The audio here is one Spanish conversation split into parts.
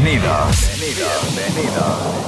Bienvenidos. Bienvenidos. Party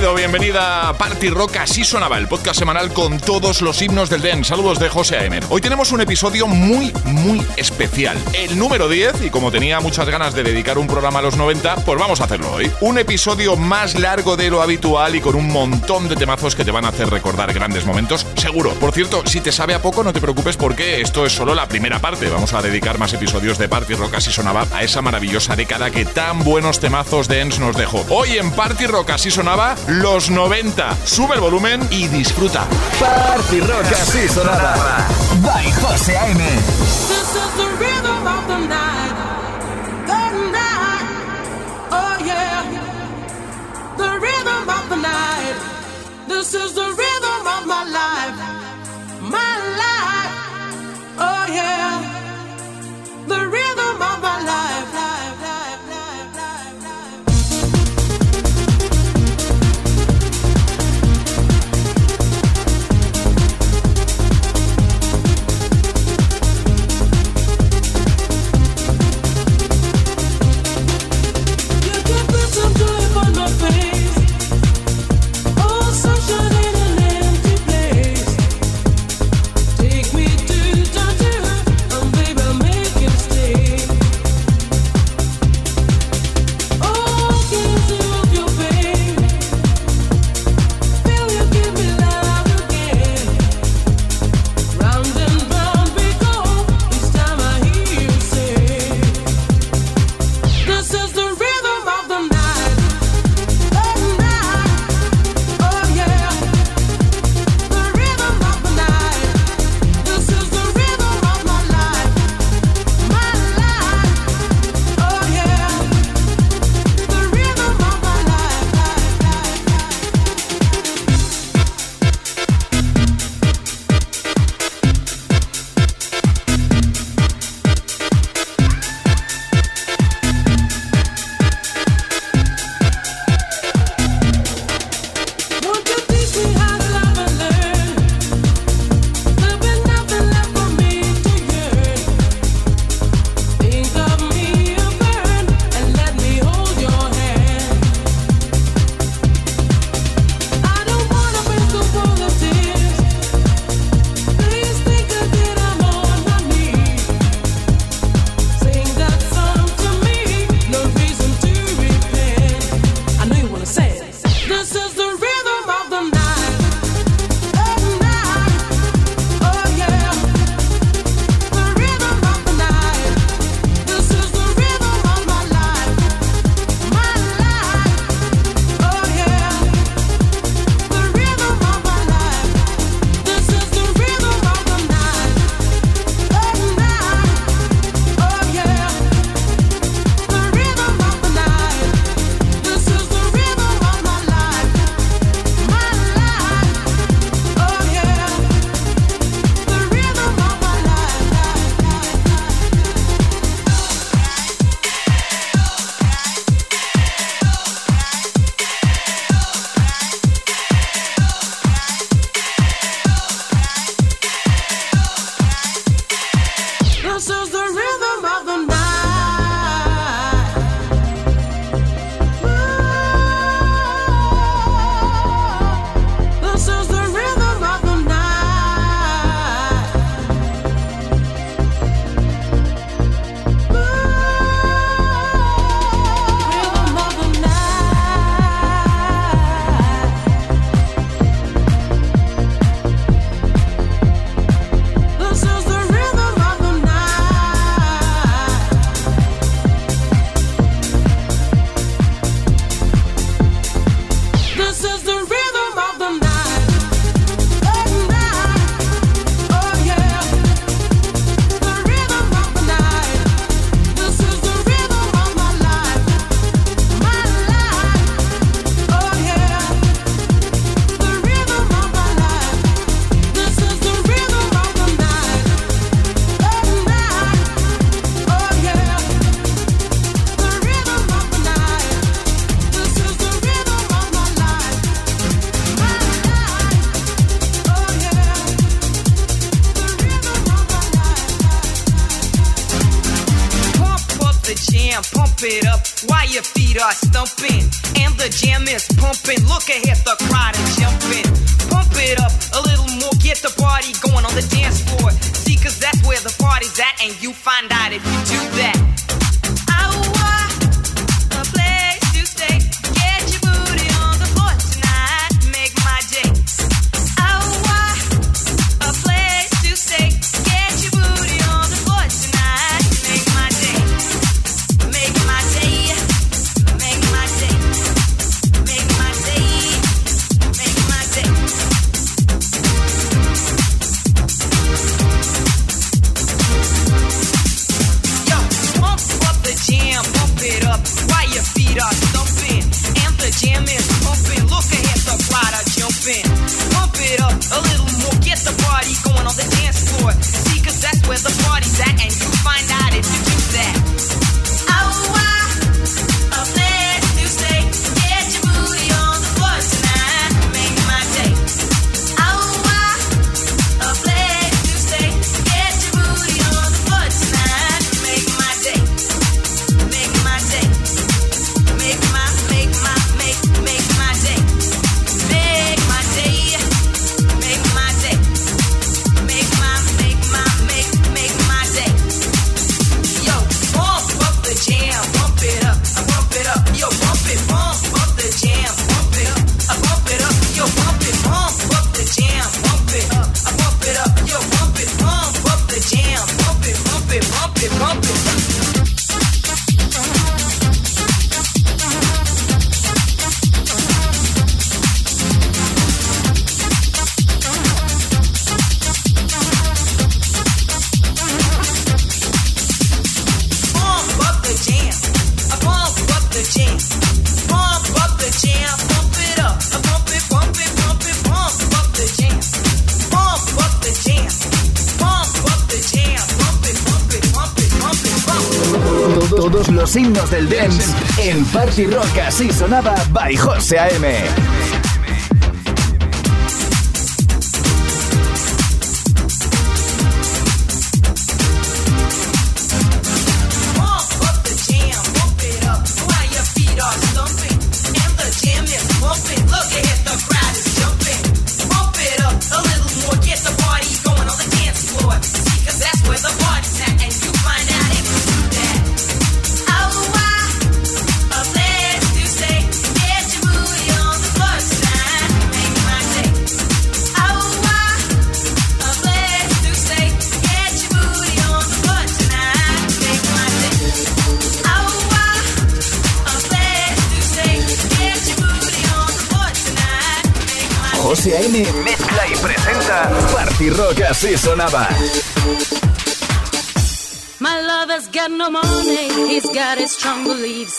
bienvenido, bienvenida a Party Rock Así Sonaba, el podcast semanal con todos los himnos del den. Saludos de José Aimer. Hoy tenemos un episodio muy, muy especial. El número 10, y como tenía muchas ganas de dedicar un programa a los 90, pues vamos a hacerlo hoy. Un episodio más largo de lo habitual y con un montón de temazos que te van a hacer recordar grandes momentos seguro. Por cierto, si te sabe a poco, no te preocupes porque esto es solo la primera parte. Vamos a dedicar más episodios de Party Rock Así Sonaba a esa maravillosa década que tan buenos temazos dance nos dejó. Hoy en Party Rock Así Sonaba, los 90. Sube el volumen y disfruta. Party Rock Así Sonaba. By José A.M. This is the José A.M.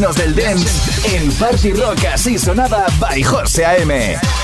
reinos del dance en Party Rock Así Sonaba by José A.M.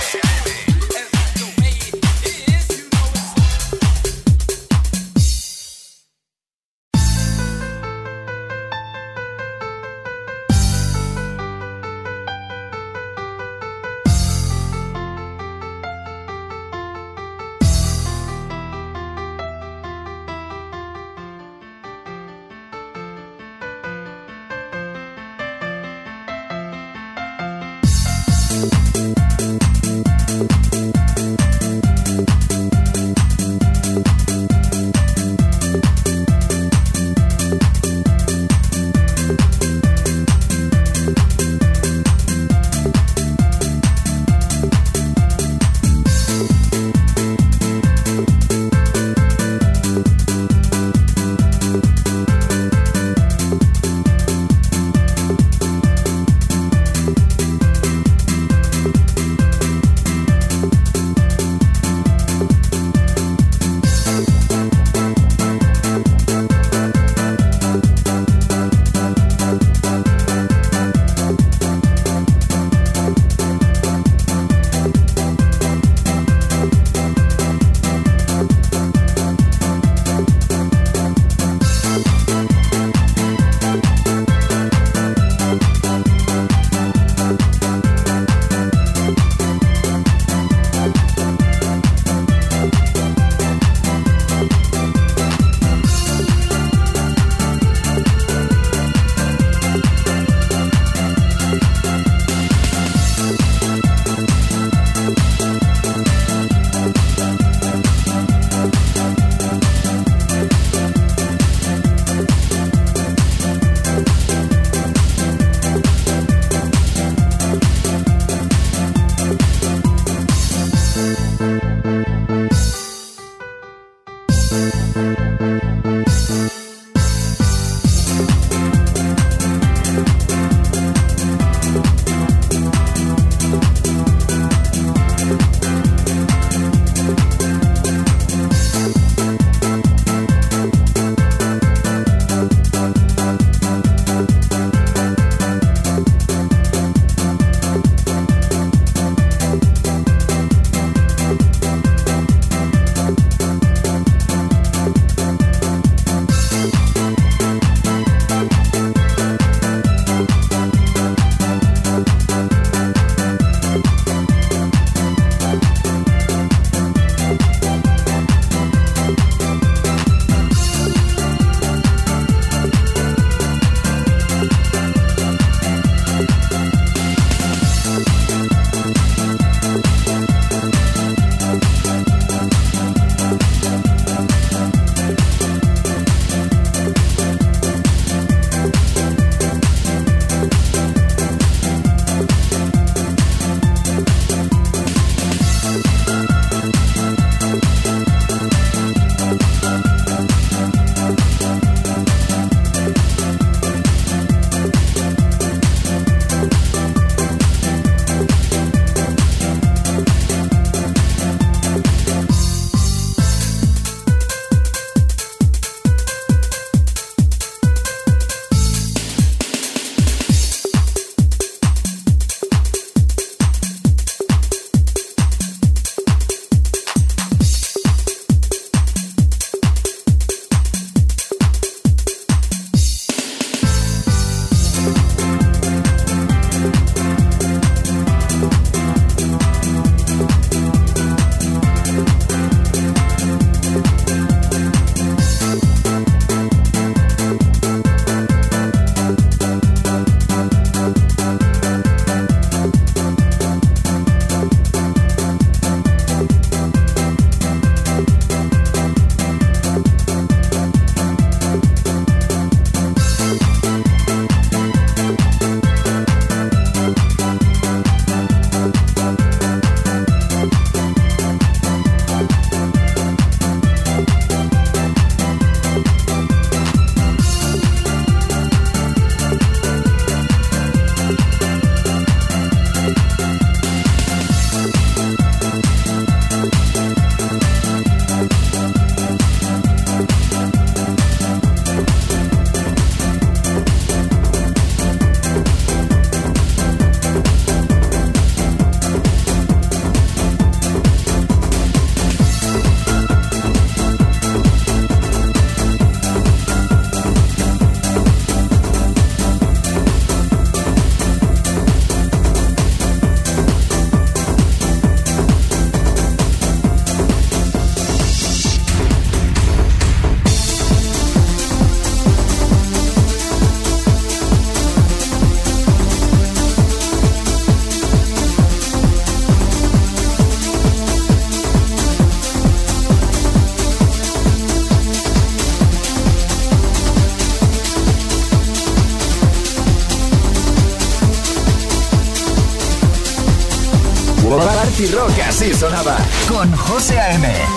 así sonaba con José A.M.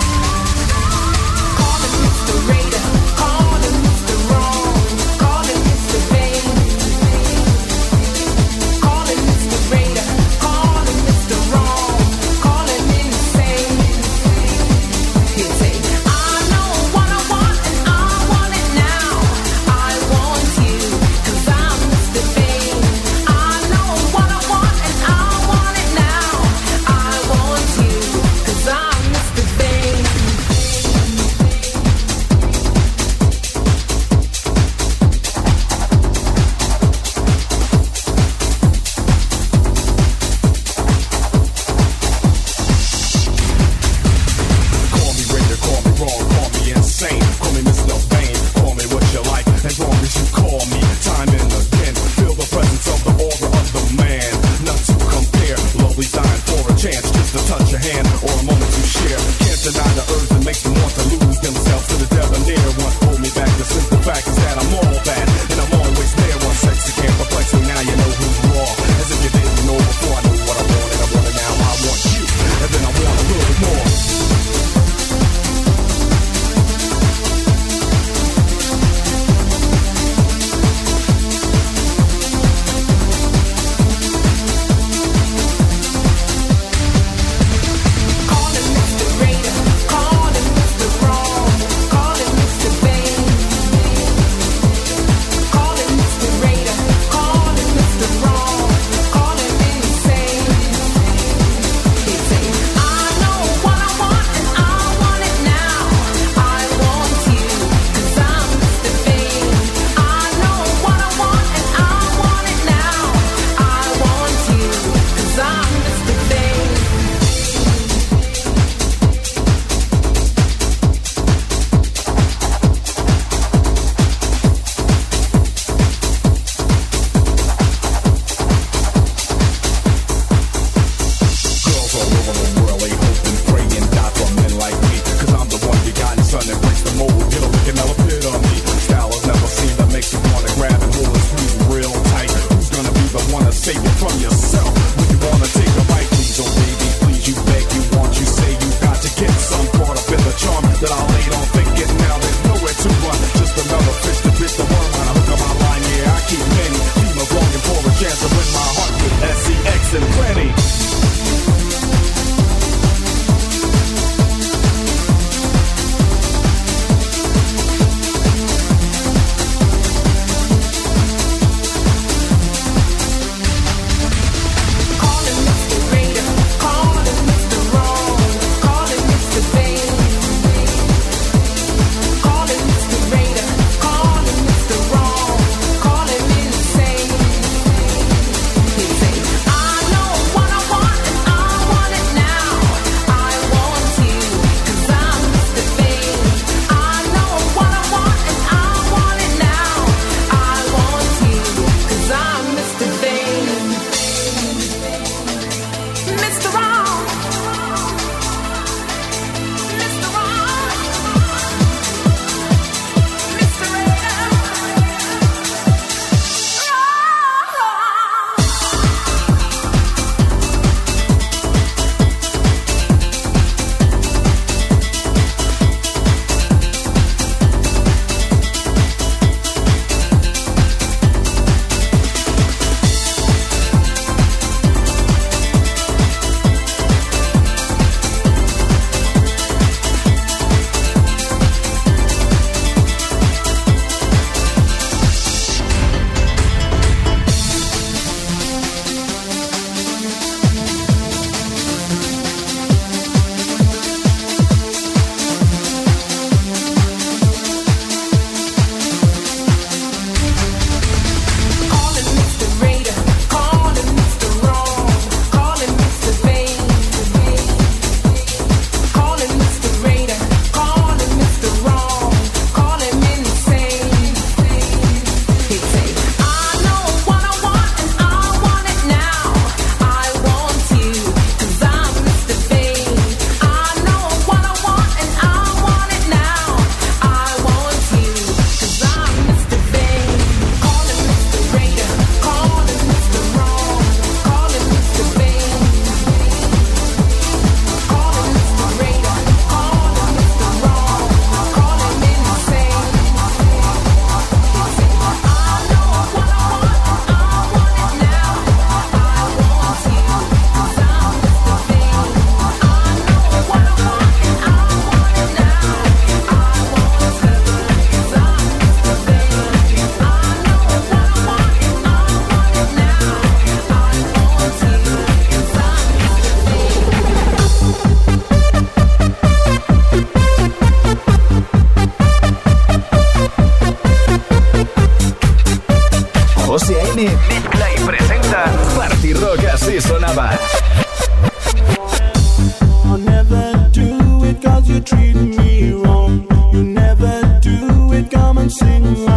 sing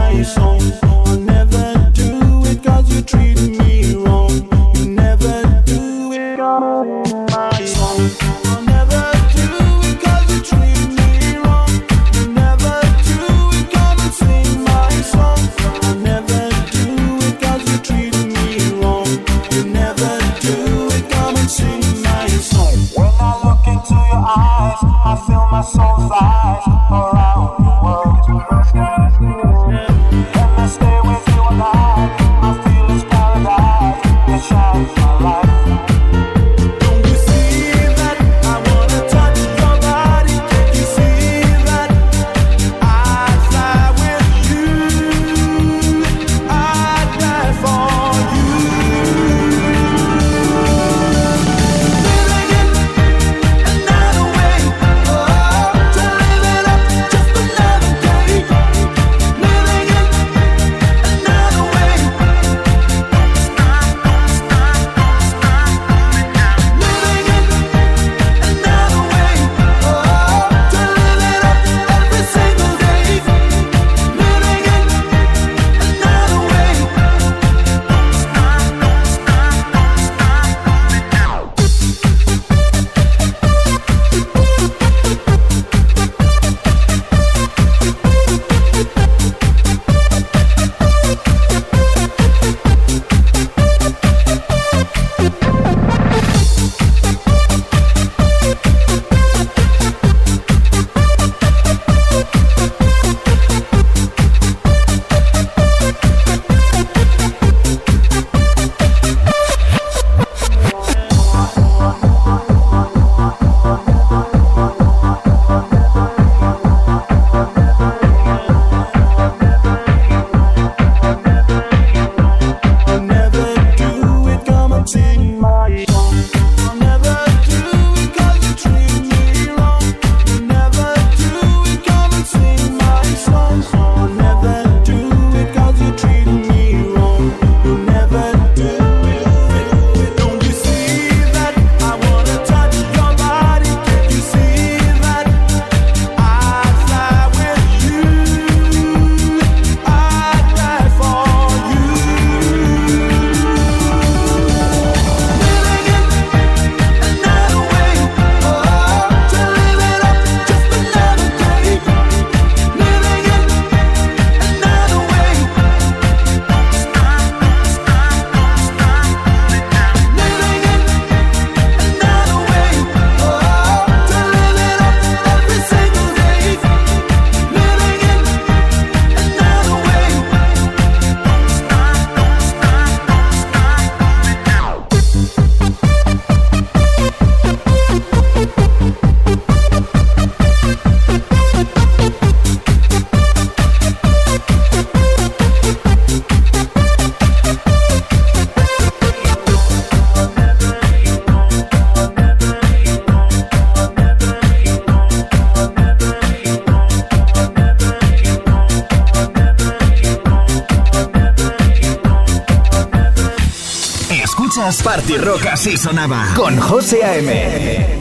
Party Rock Así sonaba con José A.M.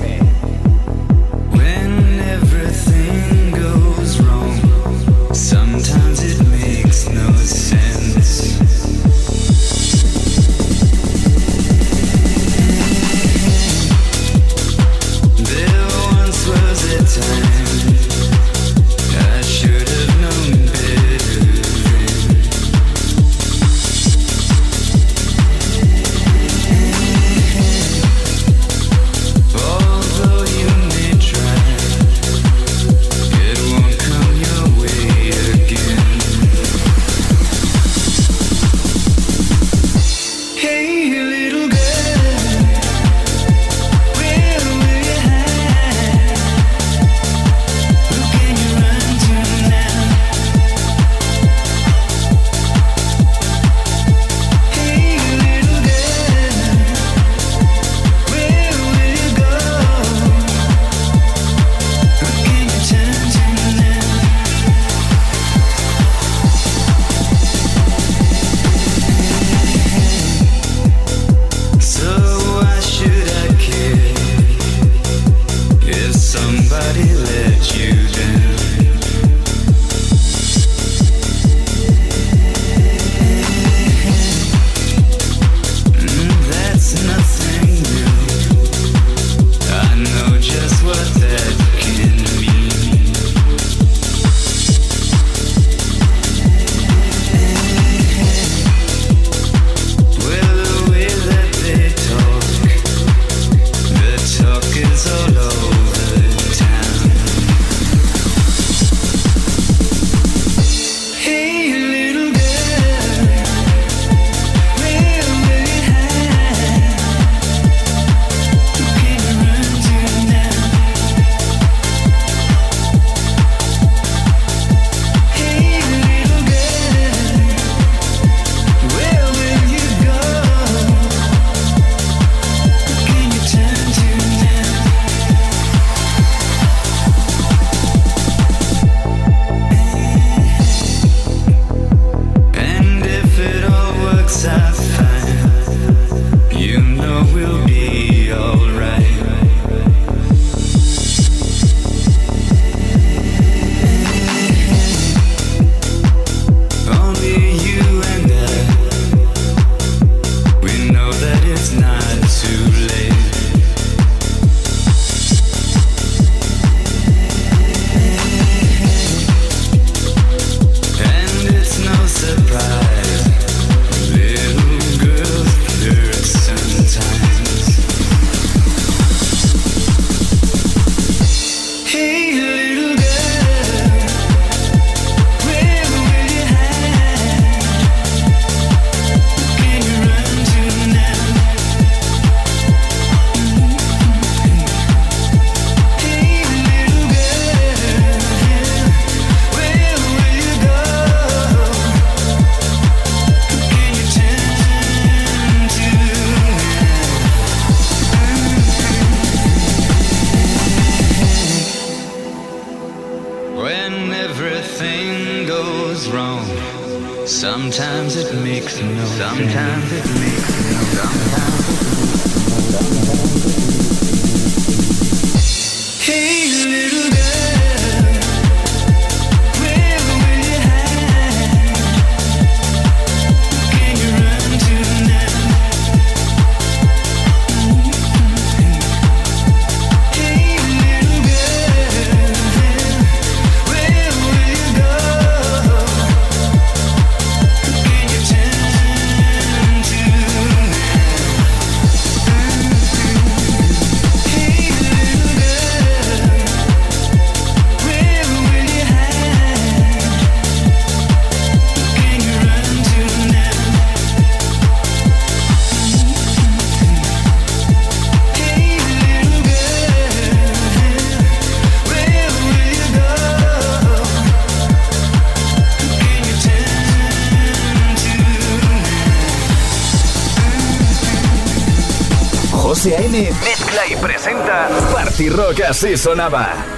Así sonaba.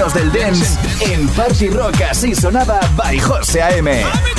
signos del dance en Party Rock. Así sonaba by José A.M.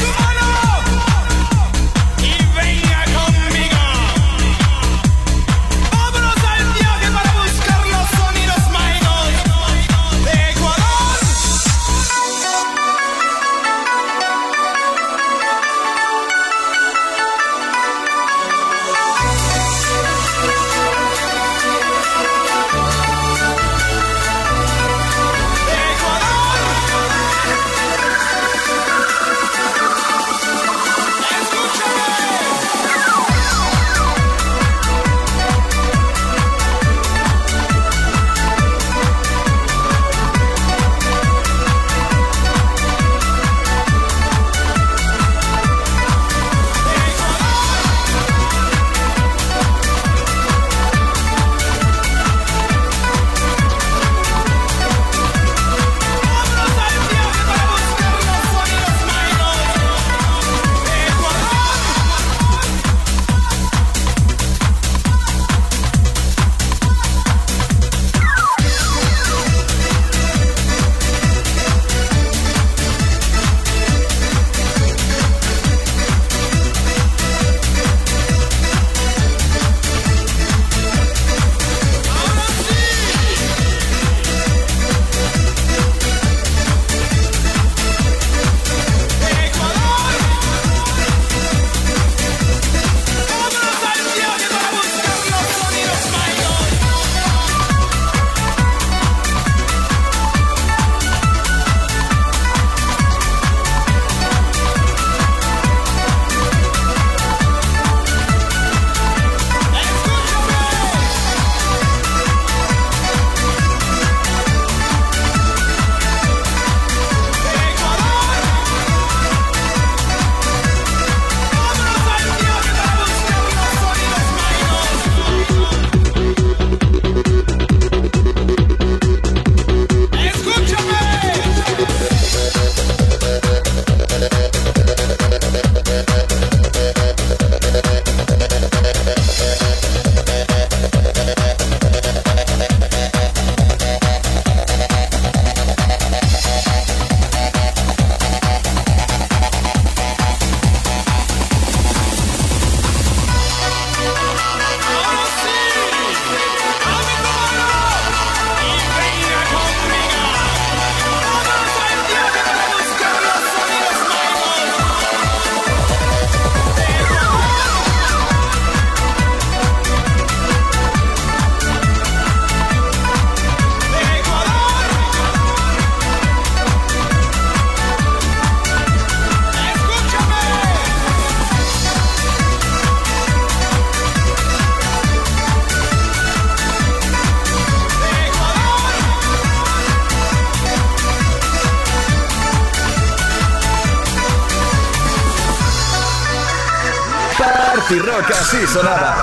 Rock así sonaba.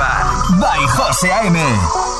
By José A.M.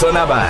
sonaba.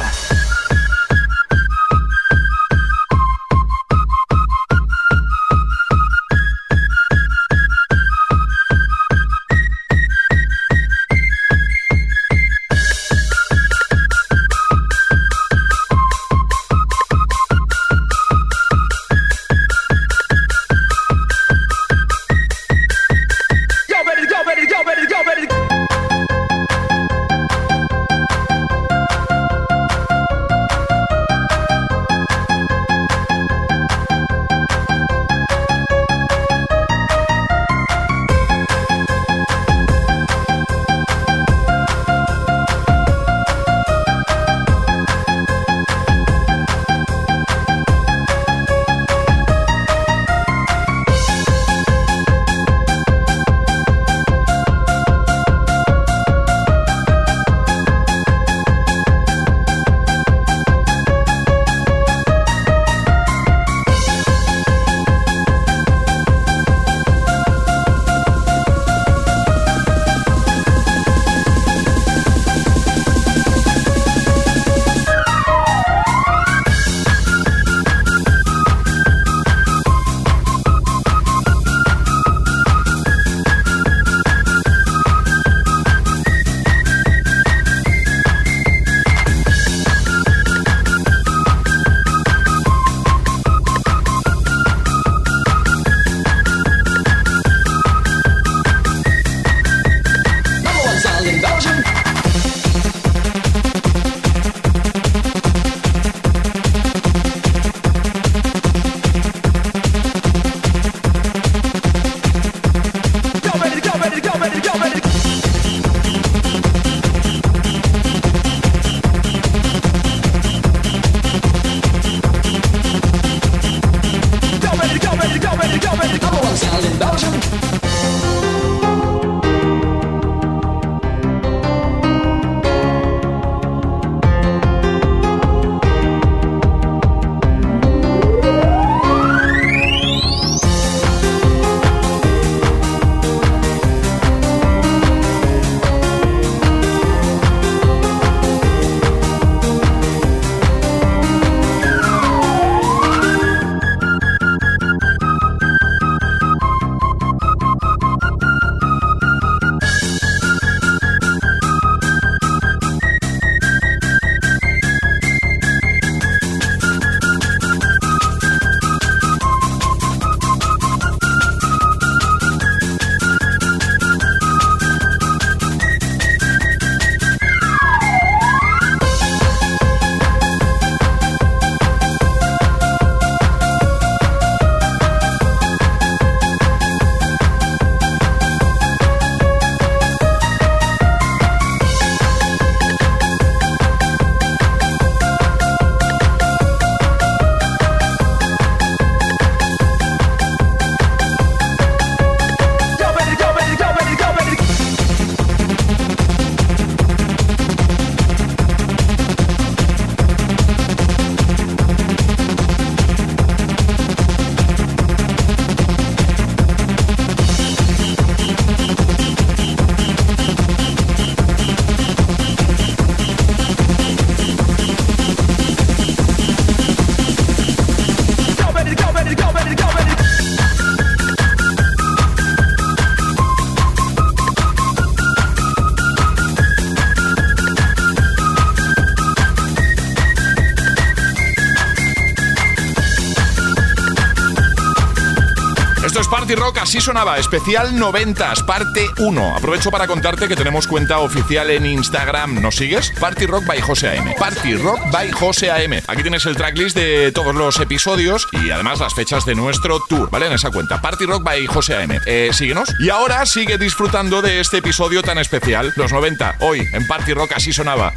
Party Rock, así sonaba, especial 90, parte 1. Aprovecho para contarte que tenemos cuenta oficial en Instagram. ¿Nos sigues? Party Rock by José AM. Party Rock by José AM. Aquí tienes el tracklist de todos los episodios y además las fechas de nuestro tour, ¿vale? En esa cuenta. Party Rock by José AM. Eh, síguenos. Y ahora sigue disfrutando de este episodio tan especial, los 90. Hoy en Party Rock, así sonaba.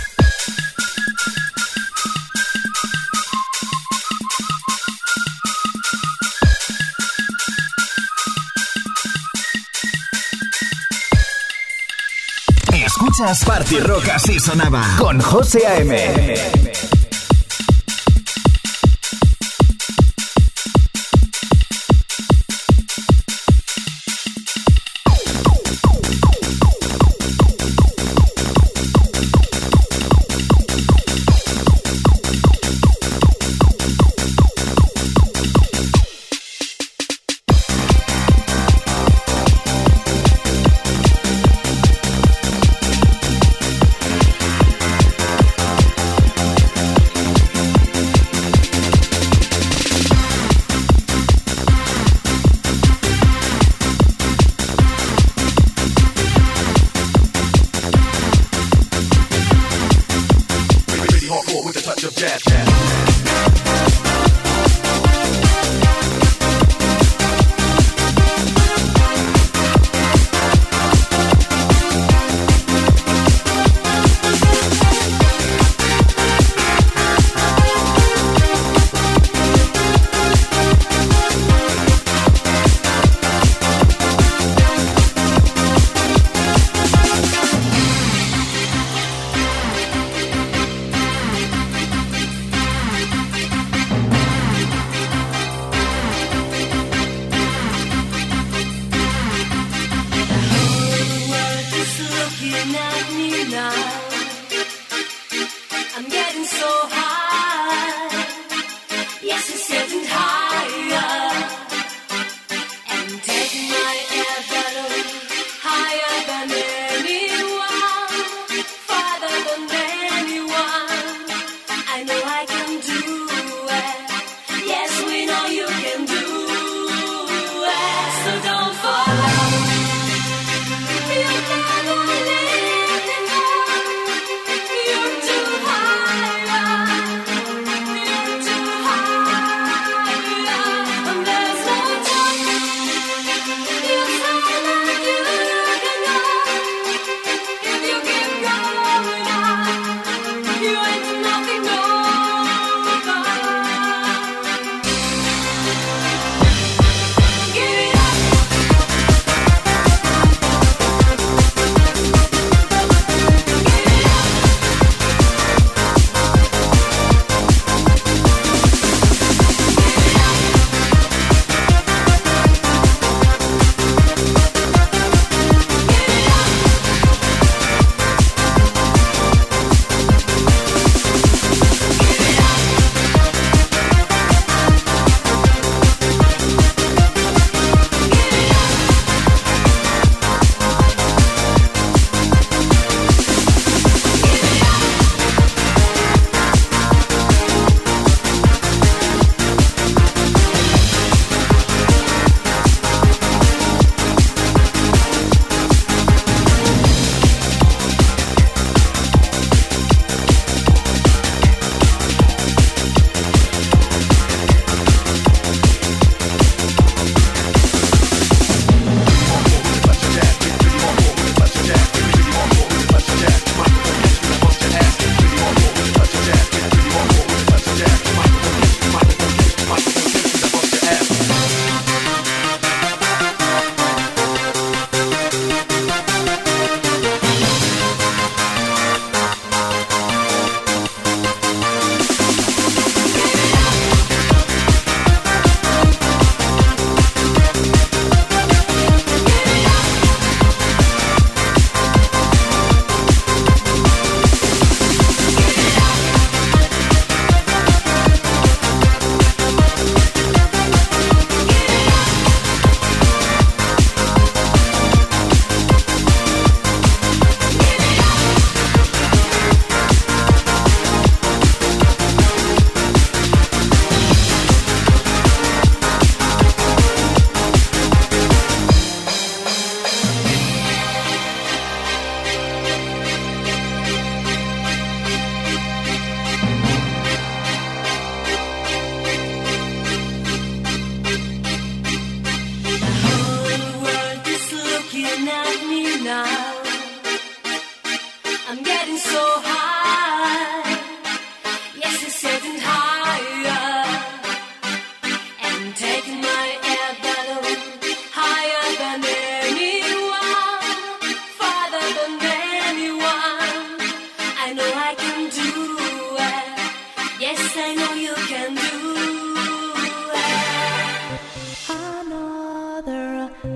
Escuchas Party Rock sonaba con José A.M.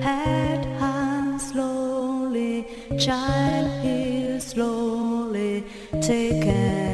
Head hangs slowly, child is slowly taken.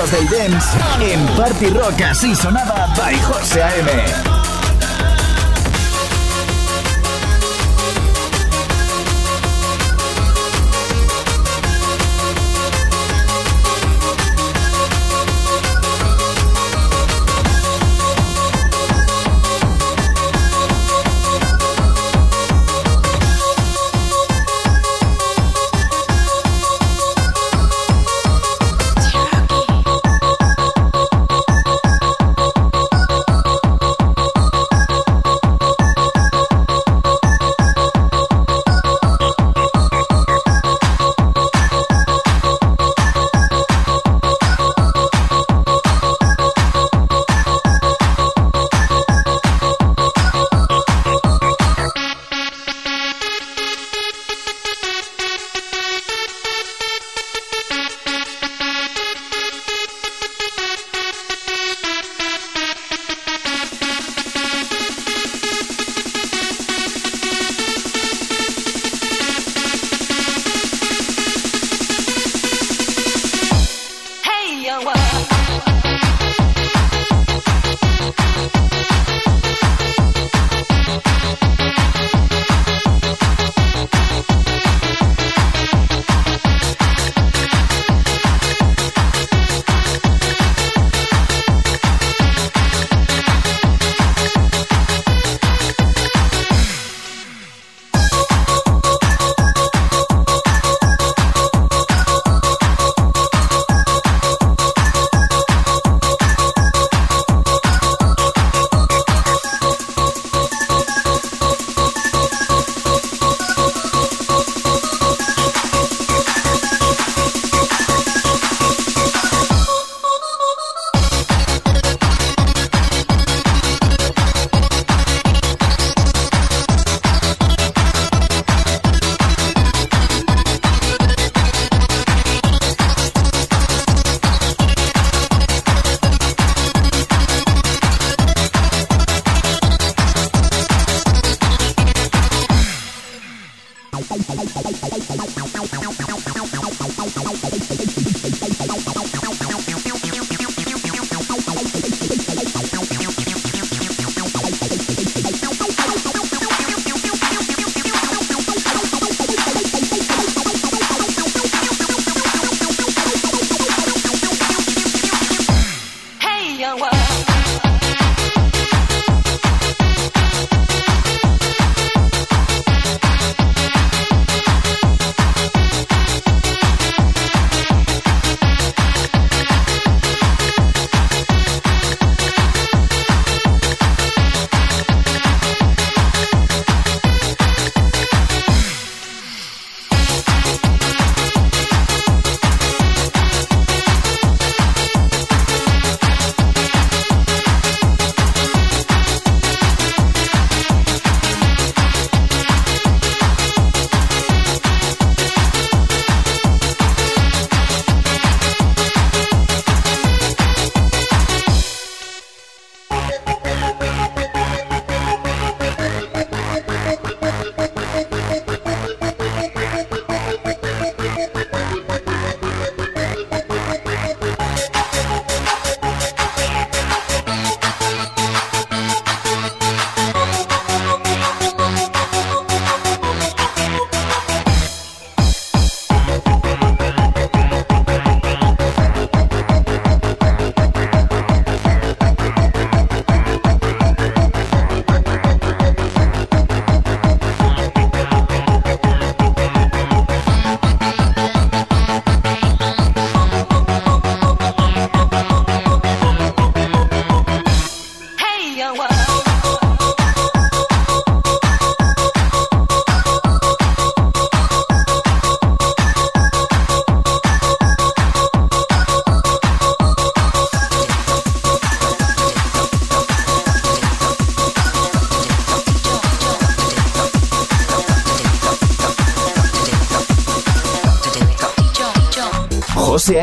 Signos del dance en Party Rock así sonaba by José A.M.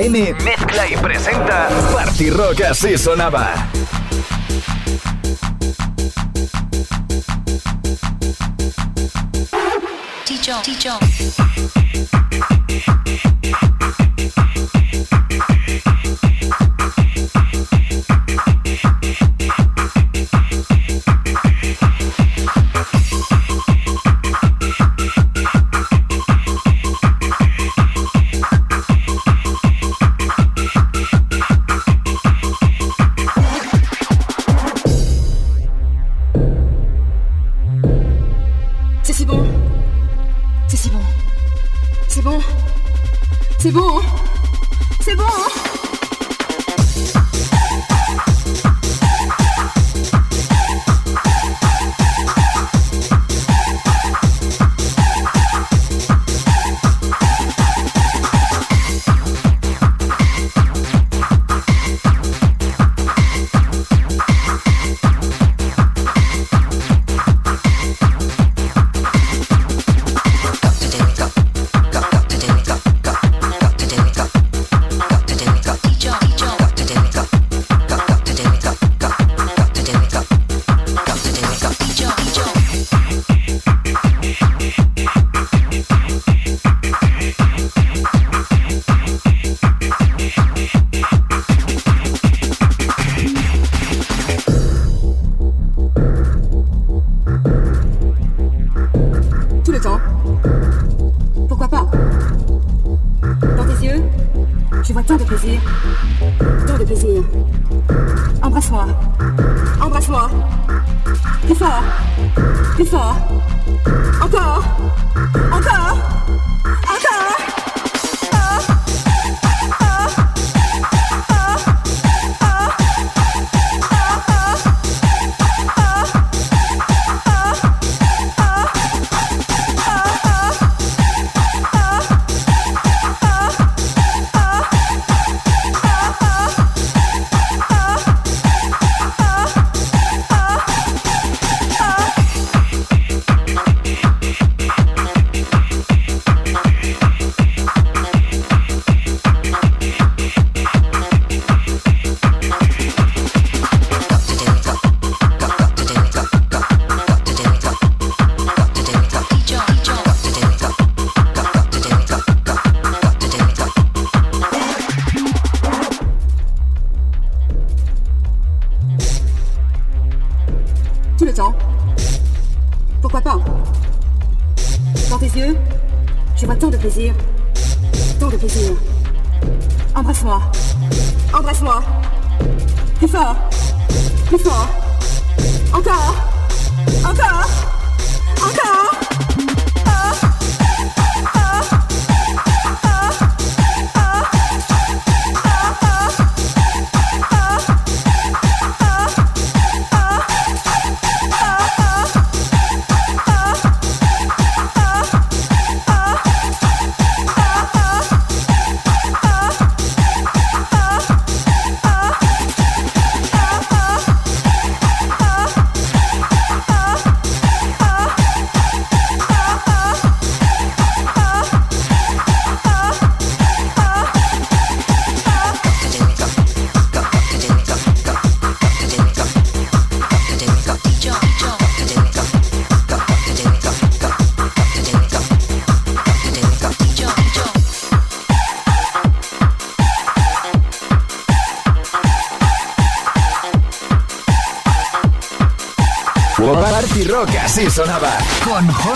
Mezcla y presenta Party Rock así sonaba.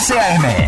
12 a.m.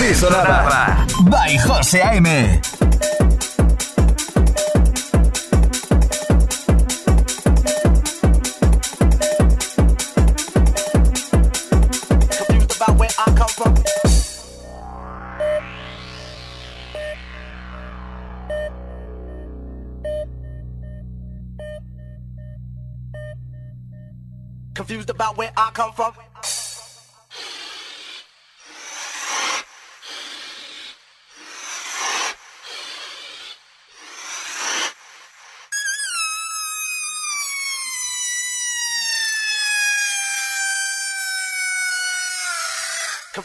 así sonaba. By José A.M.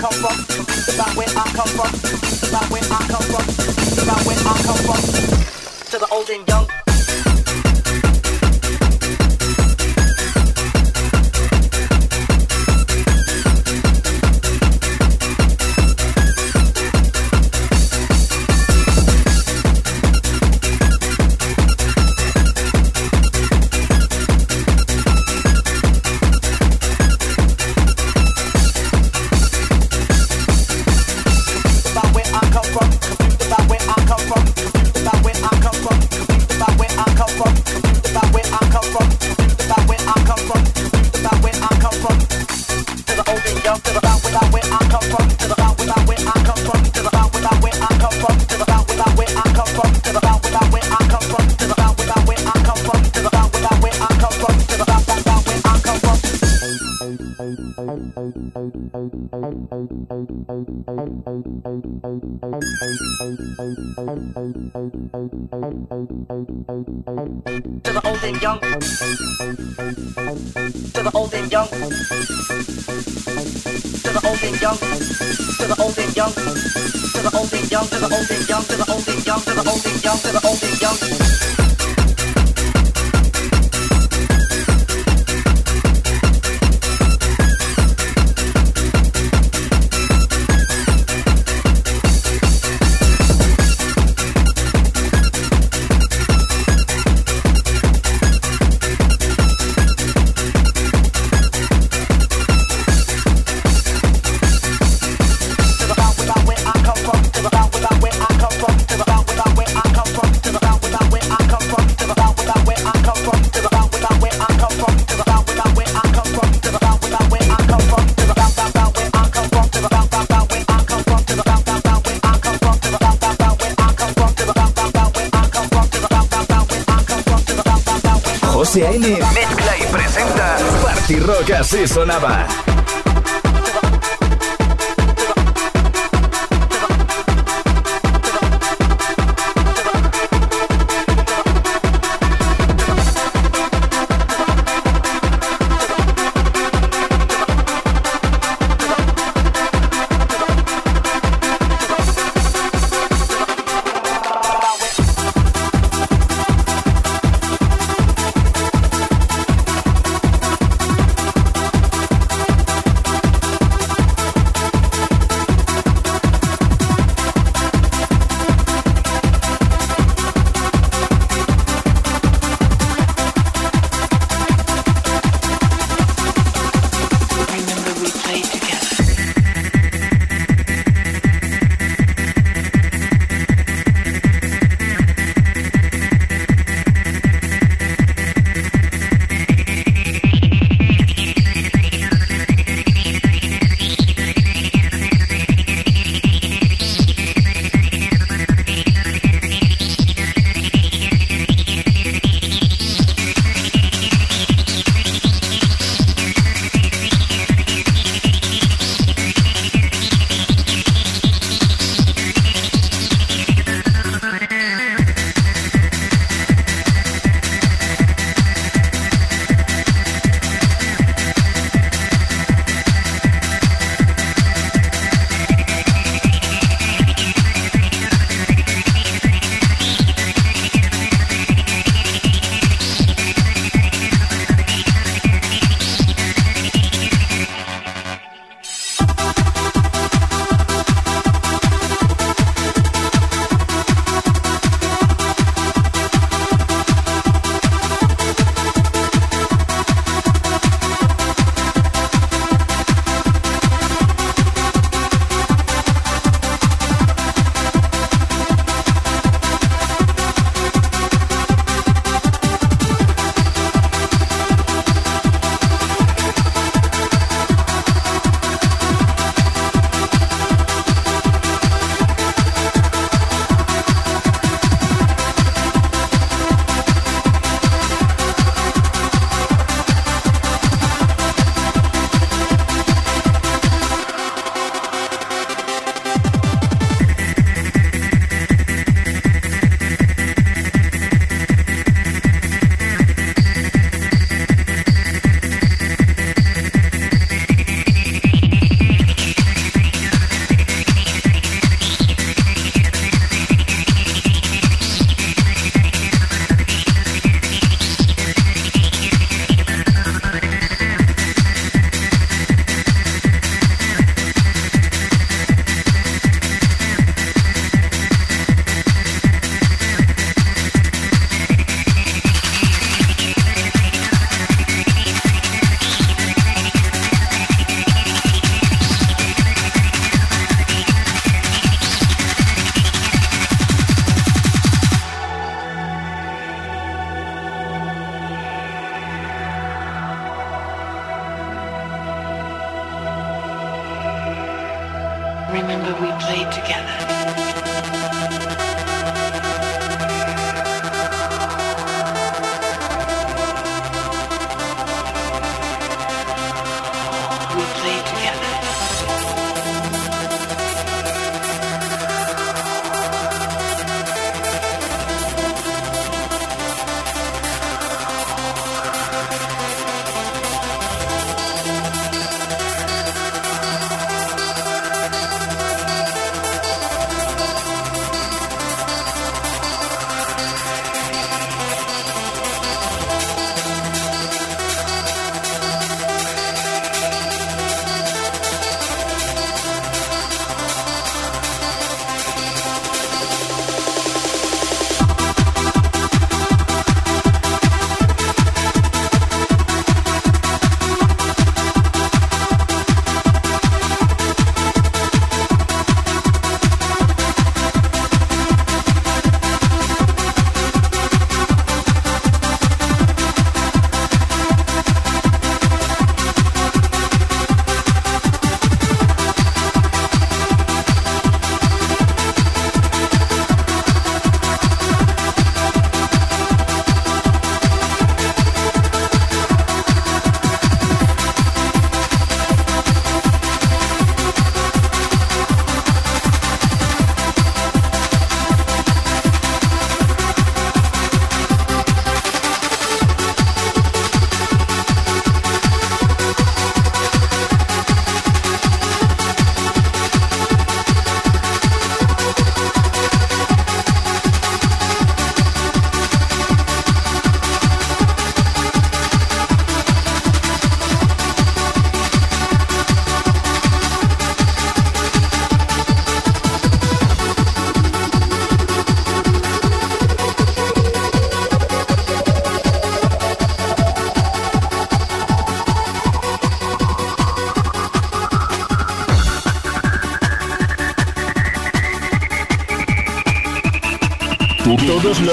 Come from. About where I come from. About where I come from. About where I come from. To the old and young. Young. To the old and young. To the old and young. To the old and young. To the old and young. To the old and young. To the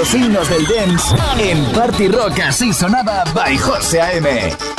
los himnos del dance en Party Rock así sonaba by José AM.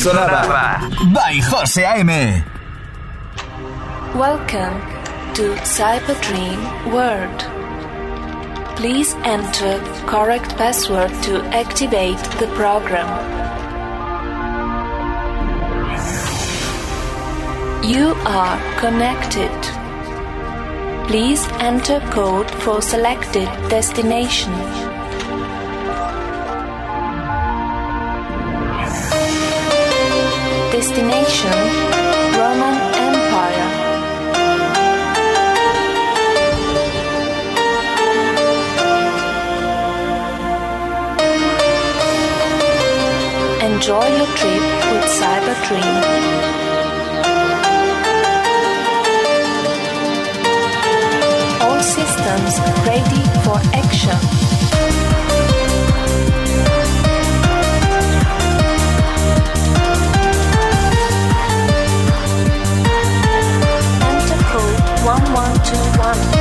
sonaba by José A.M. Welcome to Cyperdream World. Please enter correct password to activate the program. You are connected. Please enter code for selected destination. a dream. systems ready for action. Enter code 1121.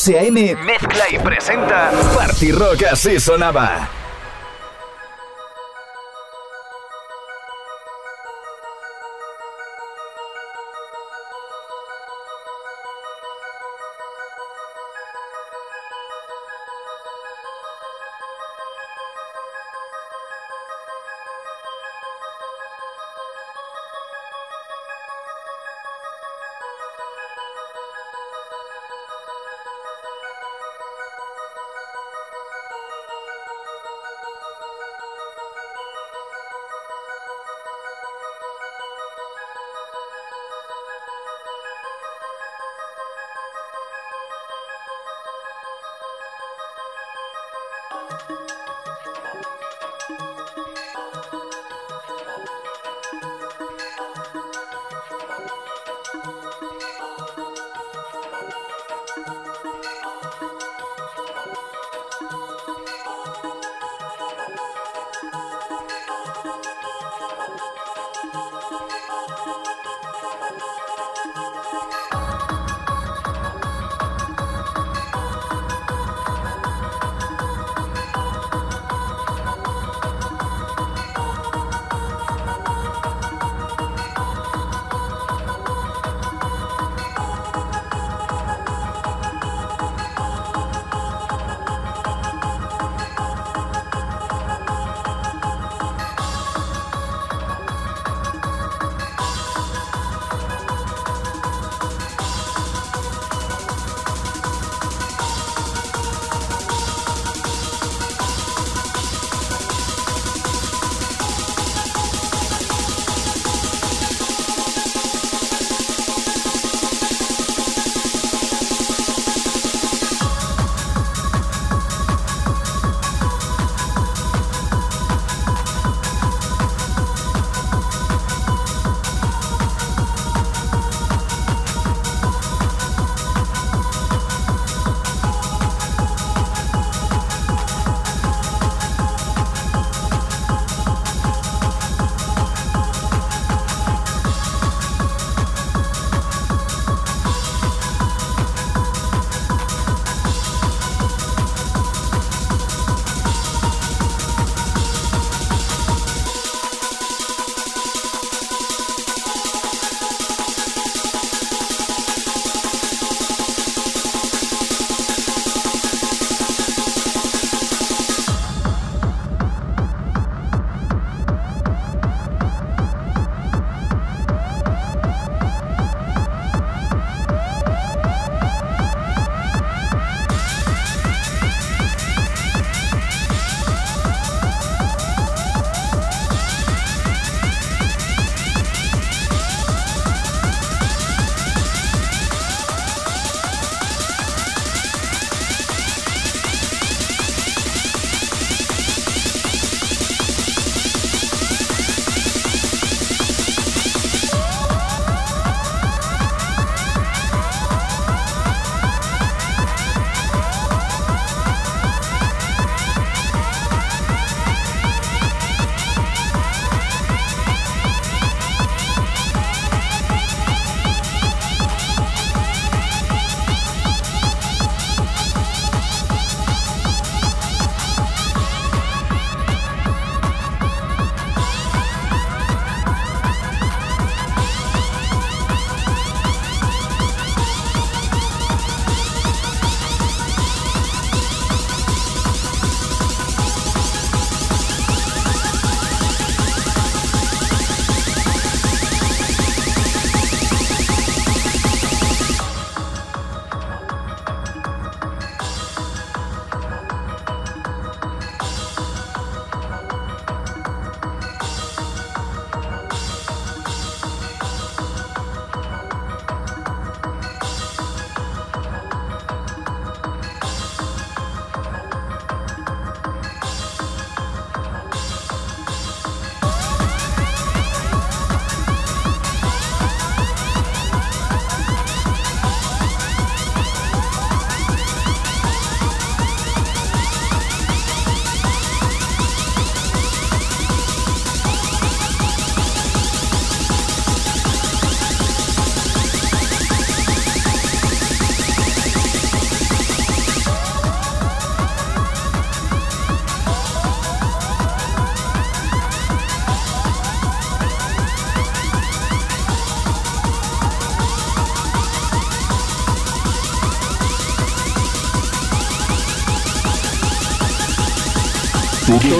José A.M. mezcla y presenta Party Rock Así Sonaba.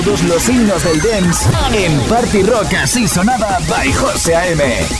Todos los himnos del dance en Party Rock así sonaba by José A.M.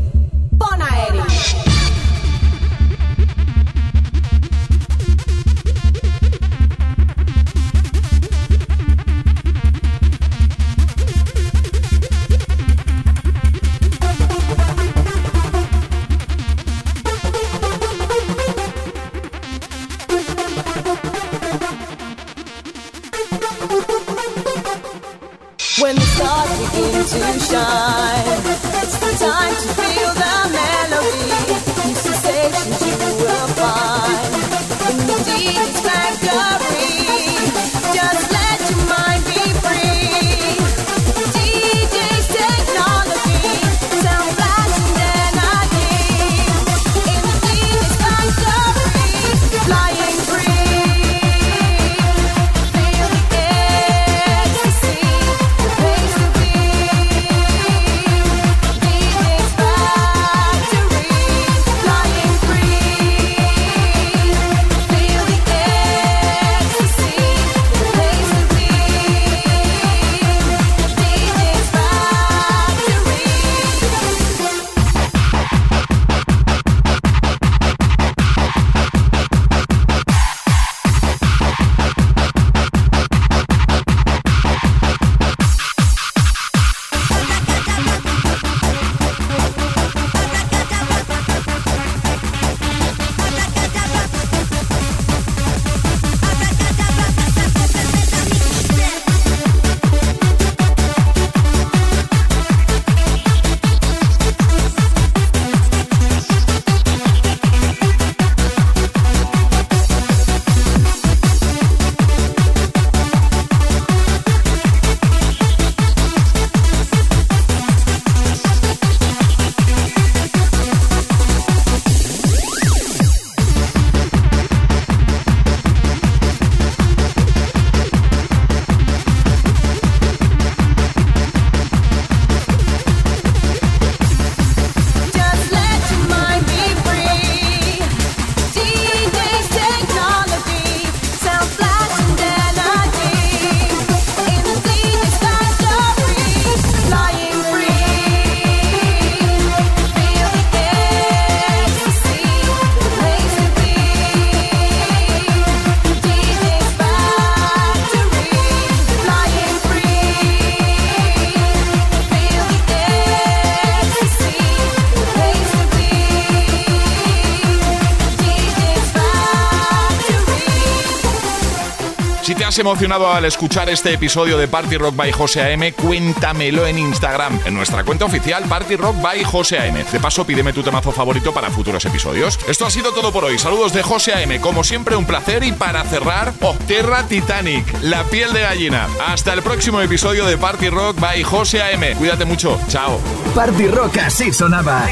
Emocionado al escuchar este episodio de Party Rock by José A.M., cuéntamelo en Instagram, en nuestra cuenta oficial Party Rock by José A.M. De paso, pídeme tu temazo favorito para futuros episodios. Esto ha sido todo por hoy. Saludos de José A.M. Como siempre, un placer. Y para cerrar, oh, Terra Titanic, la piel de gallina. Hasta el próximo episodio de Party Rock by José A.M. Cuídate mucho. Chao. Party Rock así sonaba.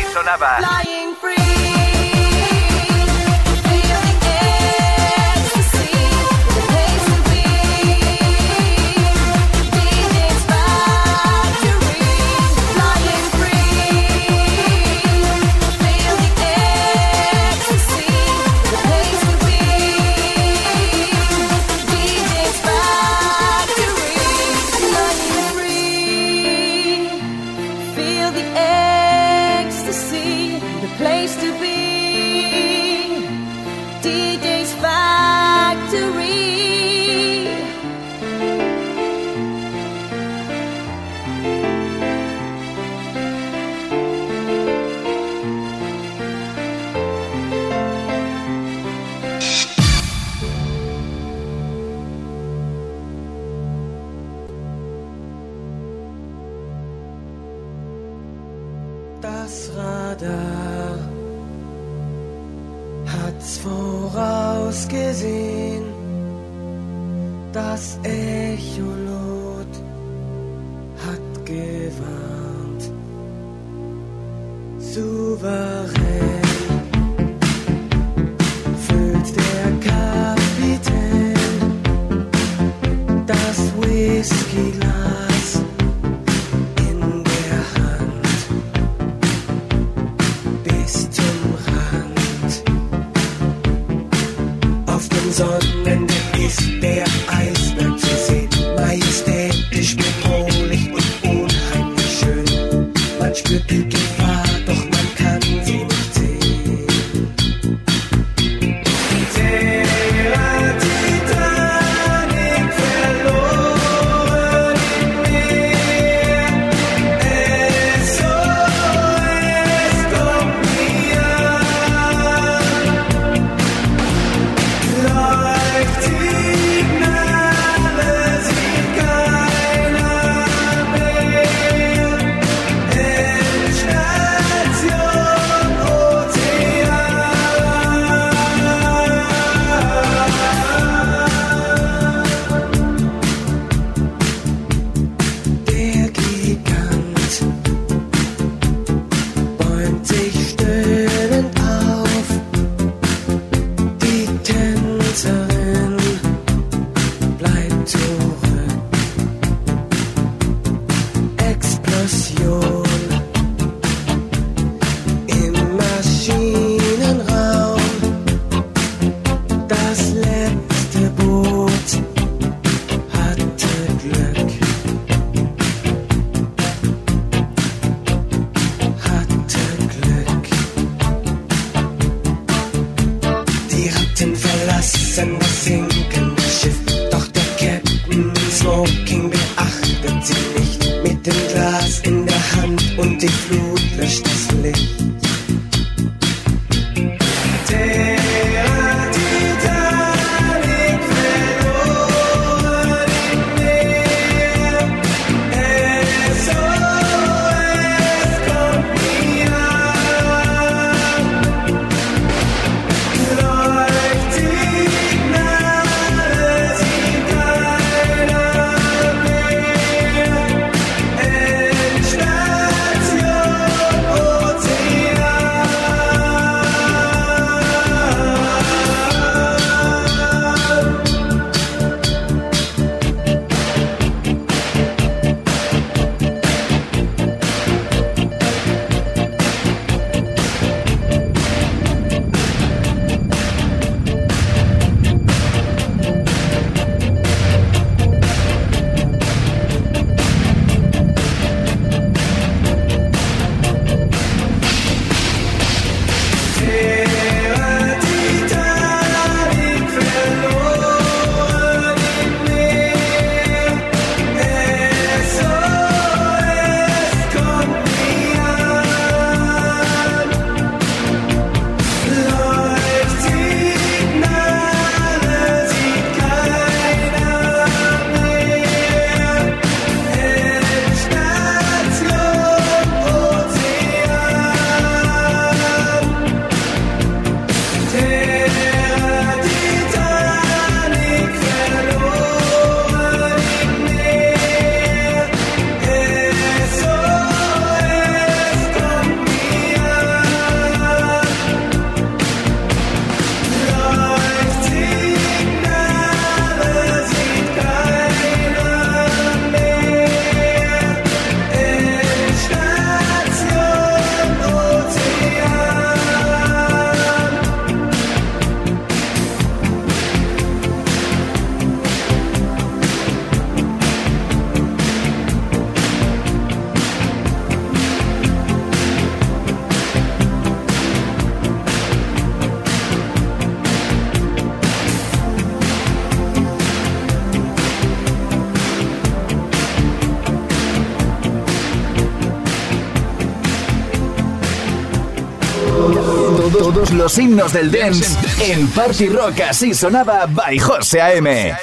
Los himnos del dance en Party Rock así sonaba by José A.M.